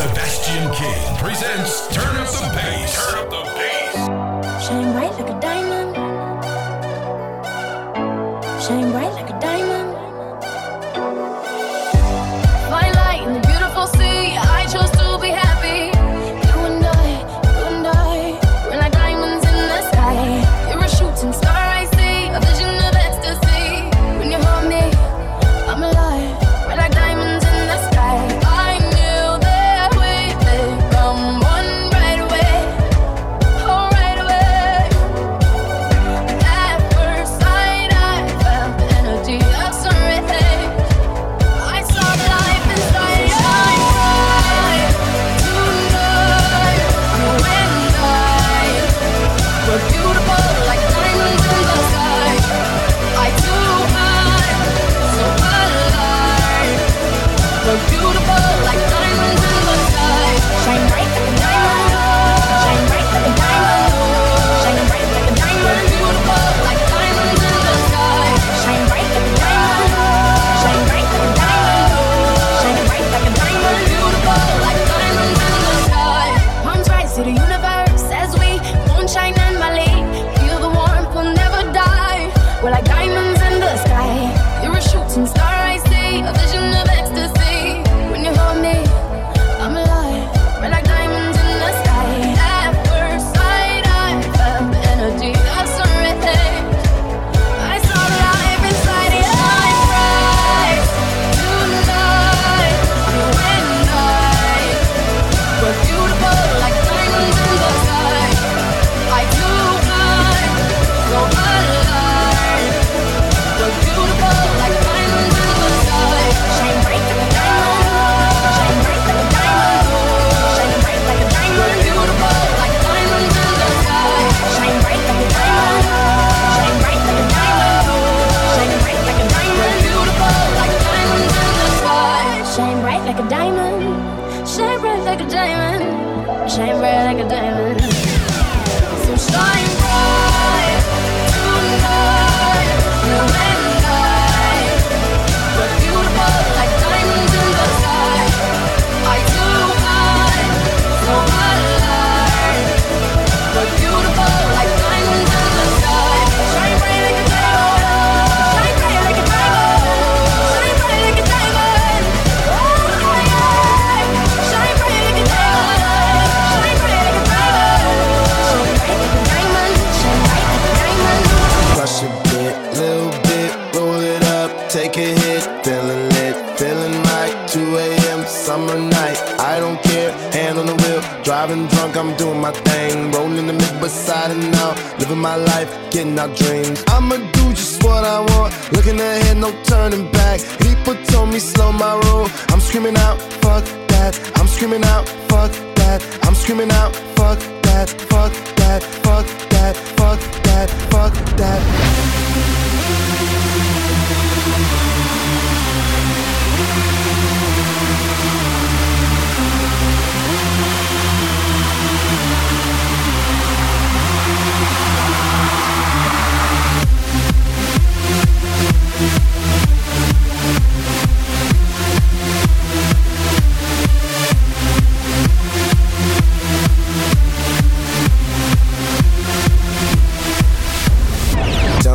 Sebastian King presents Turn Up the Bass.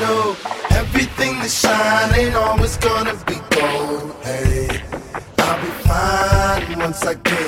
know everything that shine ain't always gonna be gold. Hey, I'll be fine once I get.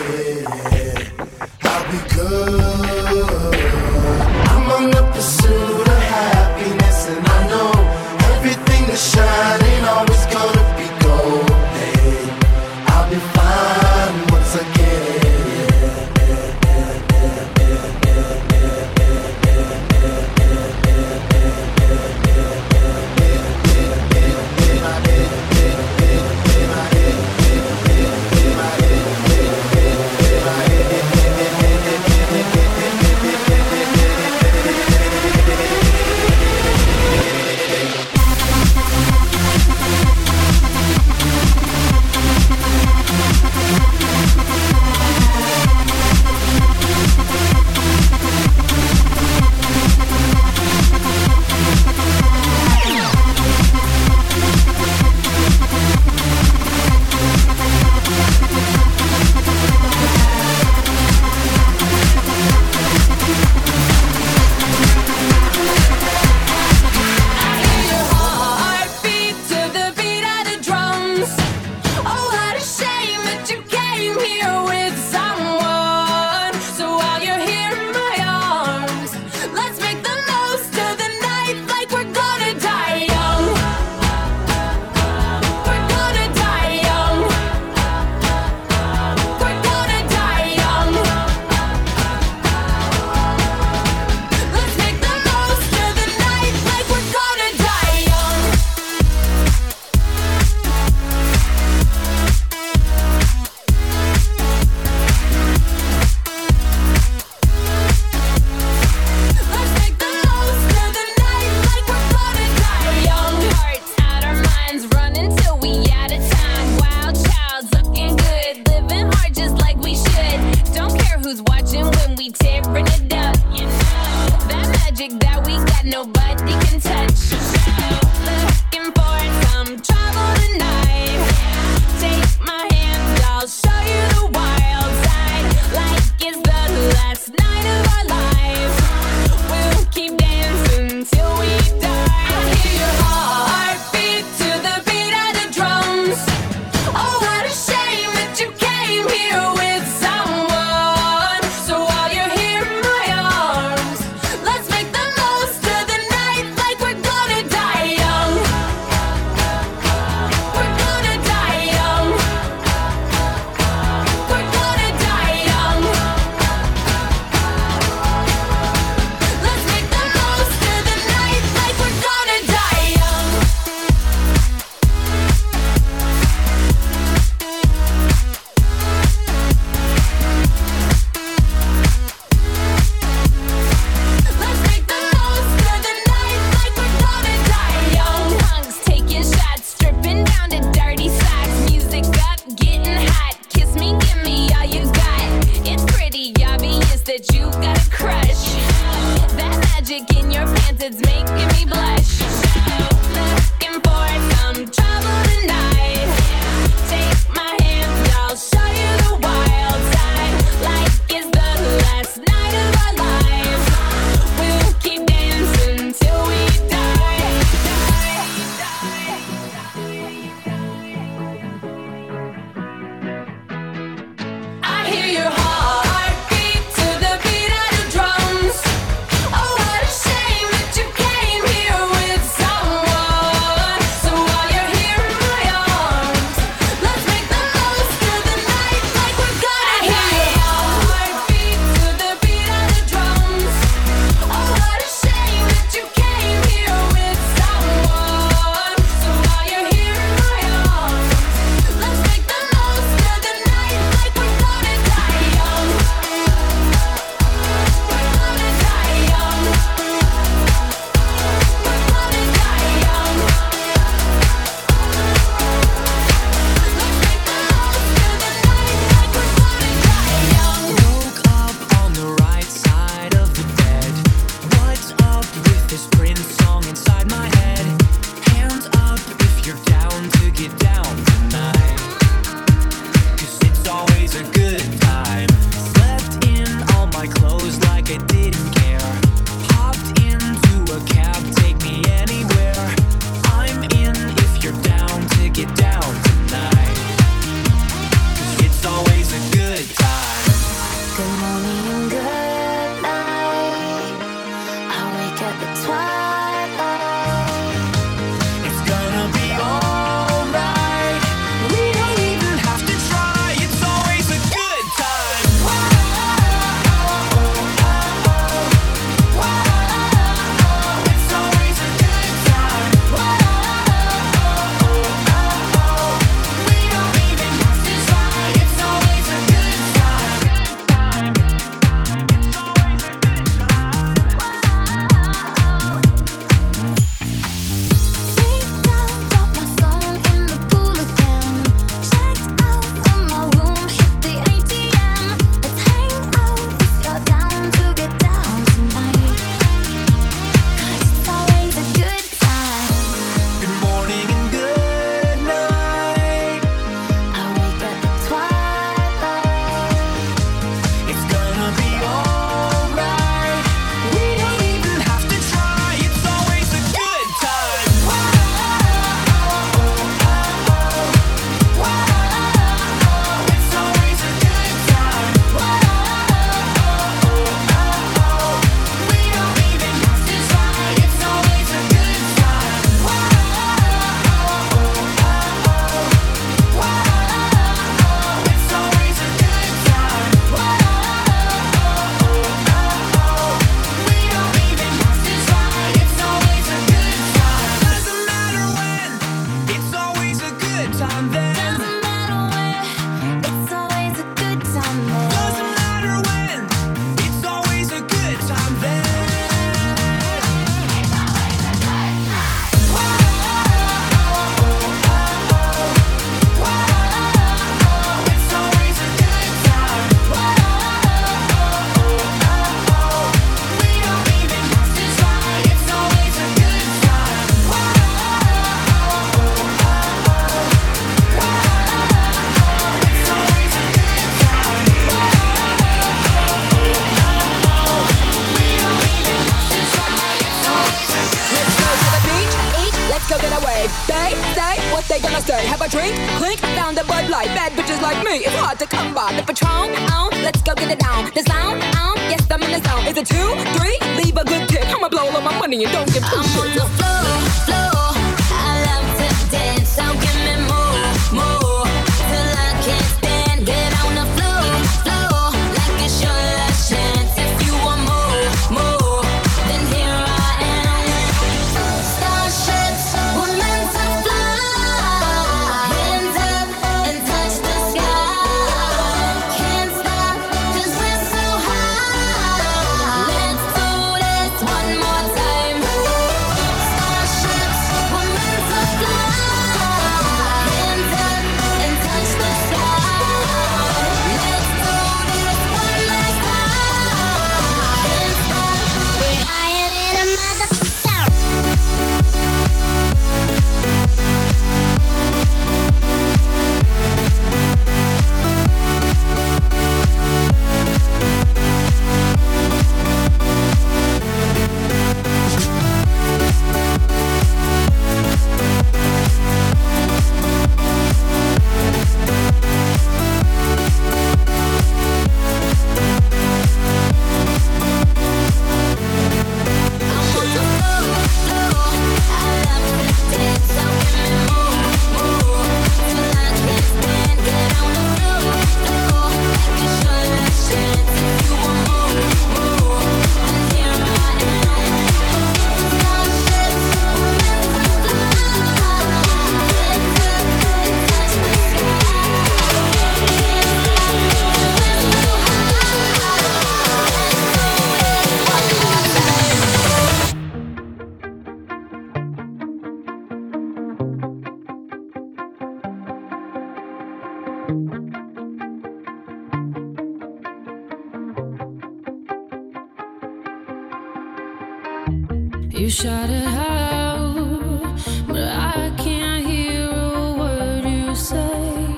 You shouted out, but I can't hear a word you say.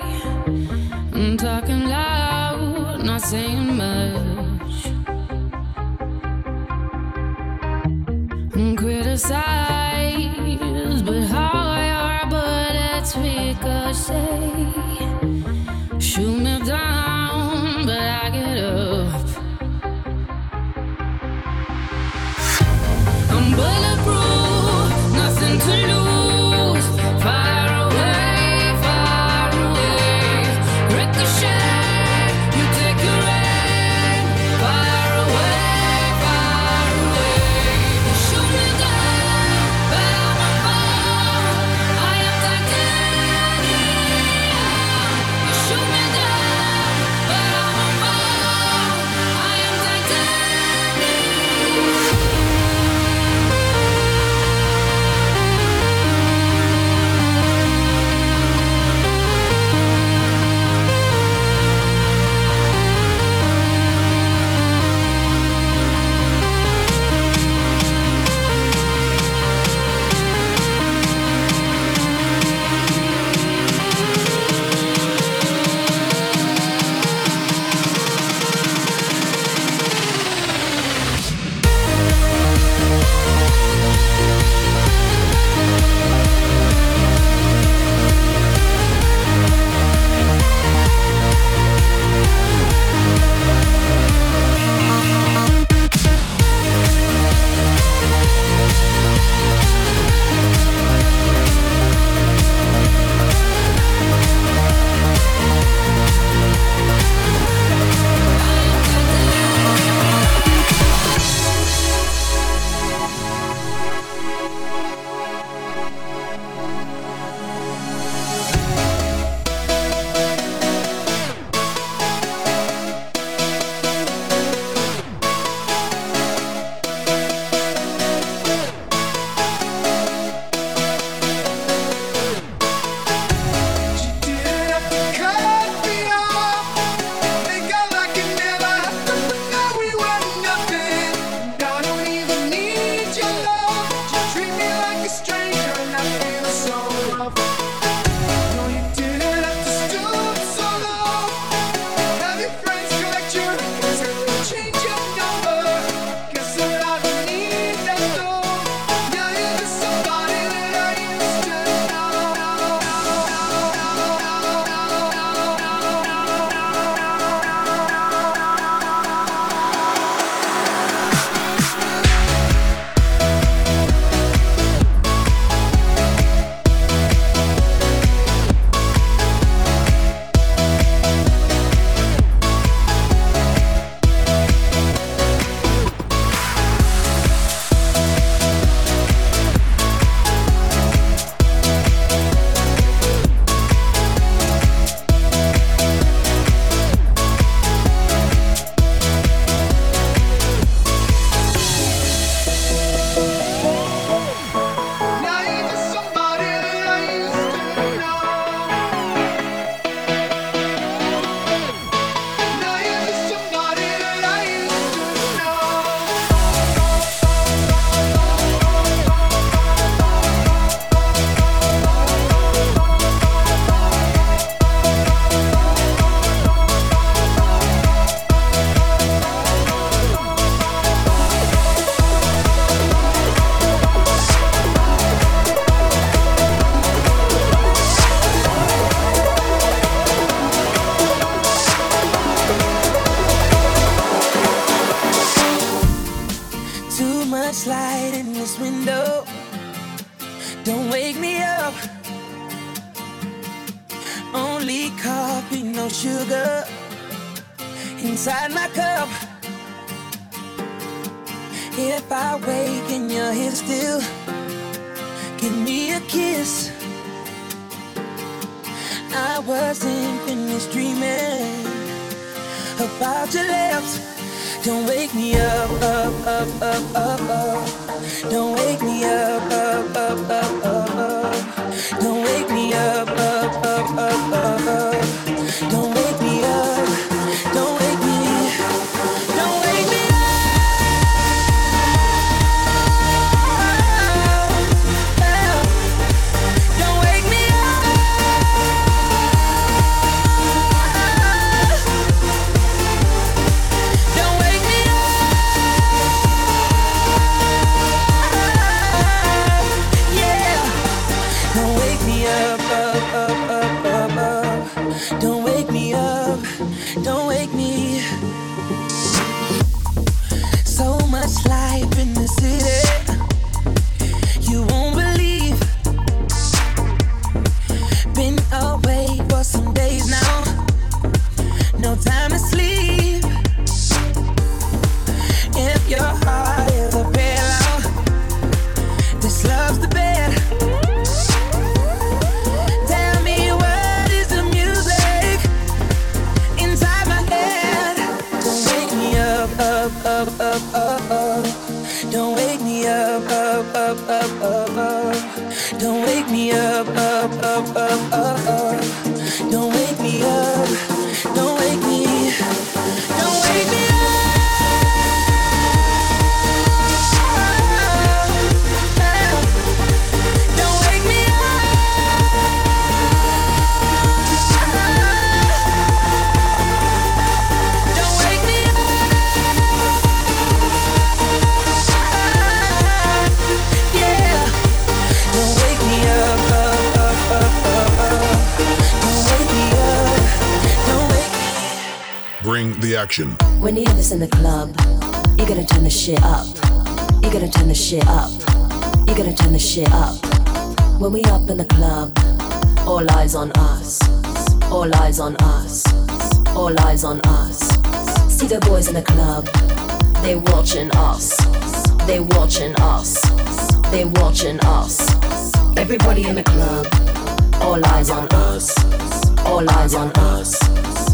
I'm talking loud, not saying. Action. When you hear this in the club, you gotta turn the shit up. You gotta turn the shit up. You gotta turn the shit up. When we up in the club, all eyes on us. All eyes on us. All eyes on us. See the boys in the club, they watching us. They watching us. They watching us. Everybody in the club, all eyes on us. All eyes on us.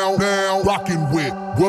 rocking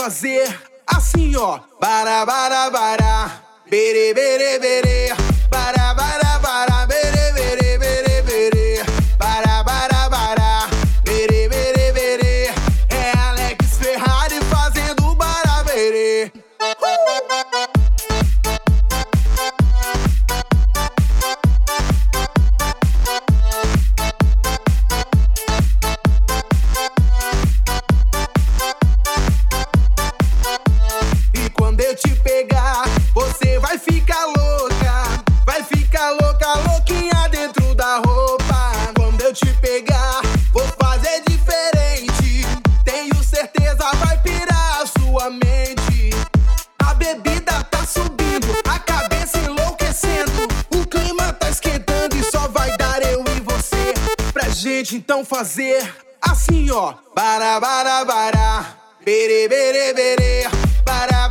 fazer assim, ó. Bara, bara, bara. Bere, bere. subindo, a cabeça enlouquecendo. O clima tá esquentando e só vai dar eu e você. Pra gente então fazer assim, ó. Bara, bara, bara. Bere, bere, bere. Bara,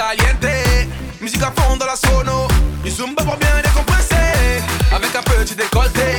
caliente. Musique à fond dans la sono Ils sont pas bien récompensés Avec un petit décolleté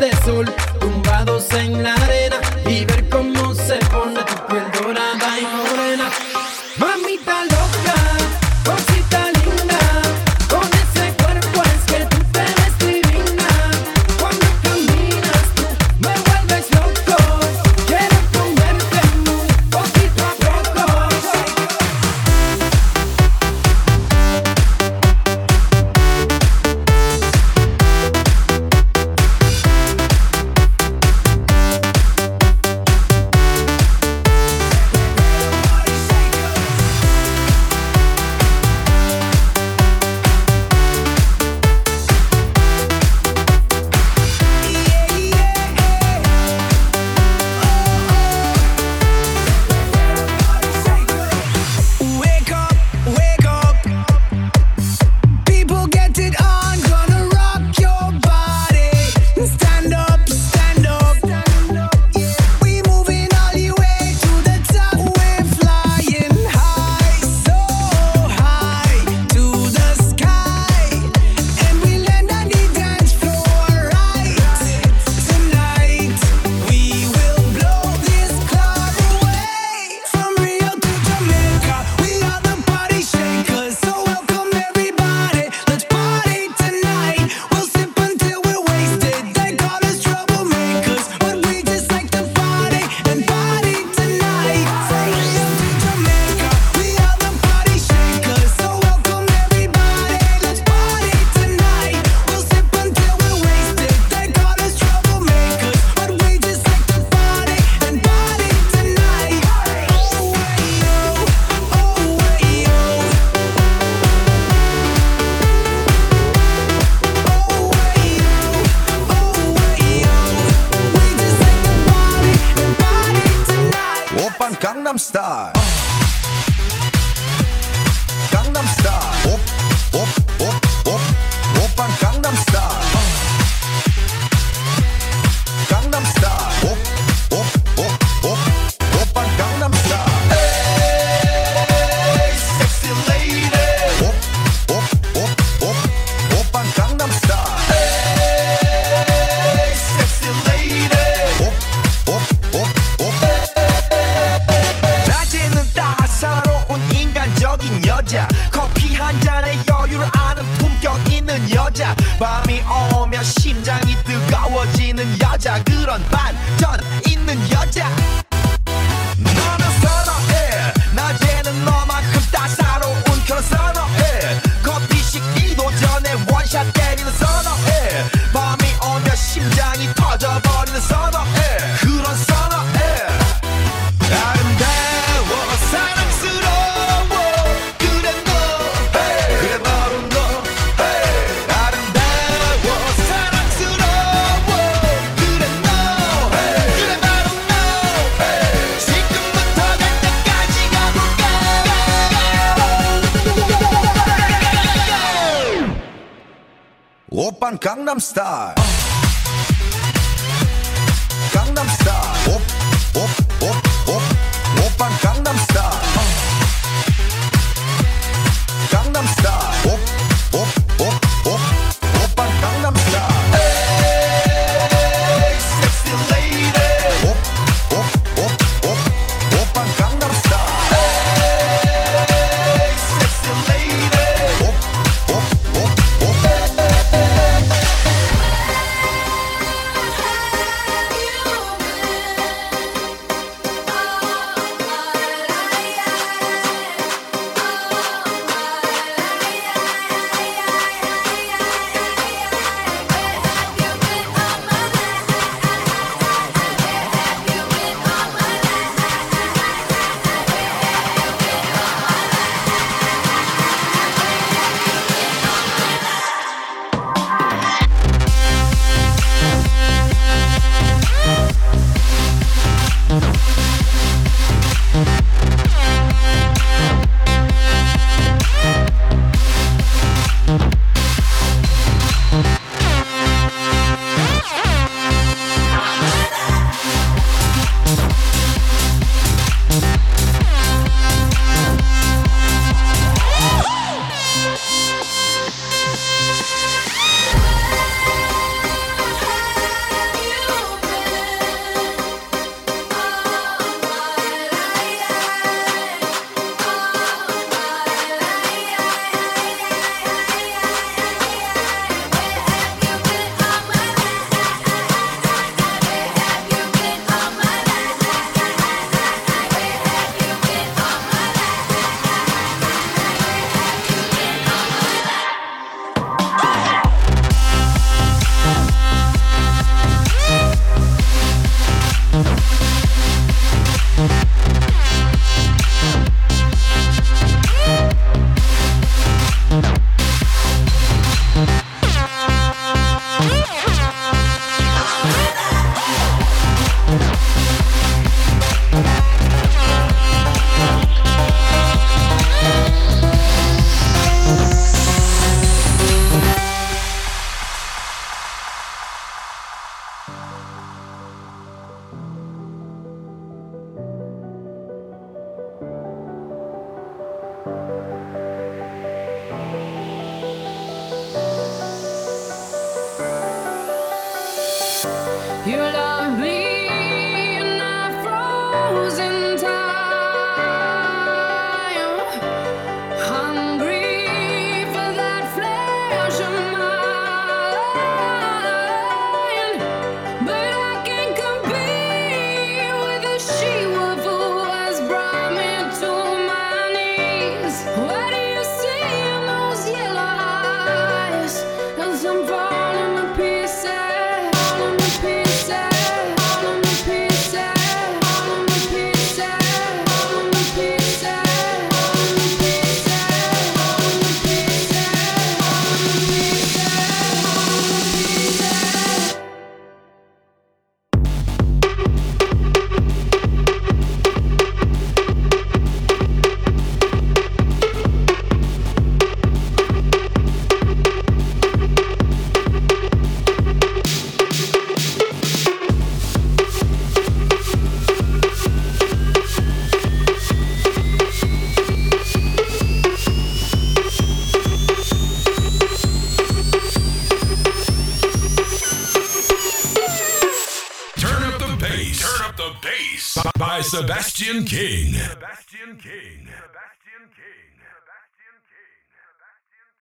de sol, tumbados en la. 여자. 커피 한 잔에 여유를 아는 품격 있는 여자. 밤이 오면 심장이 뜨거워지는 여자. 그런 반전 있는 여자. I'm star.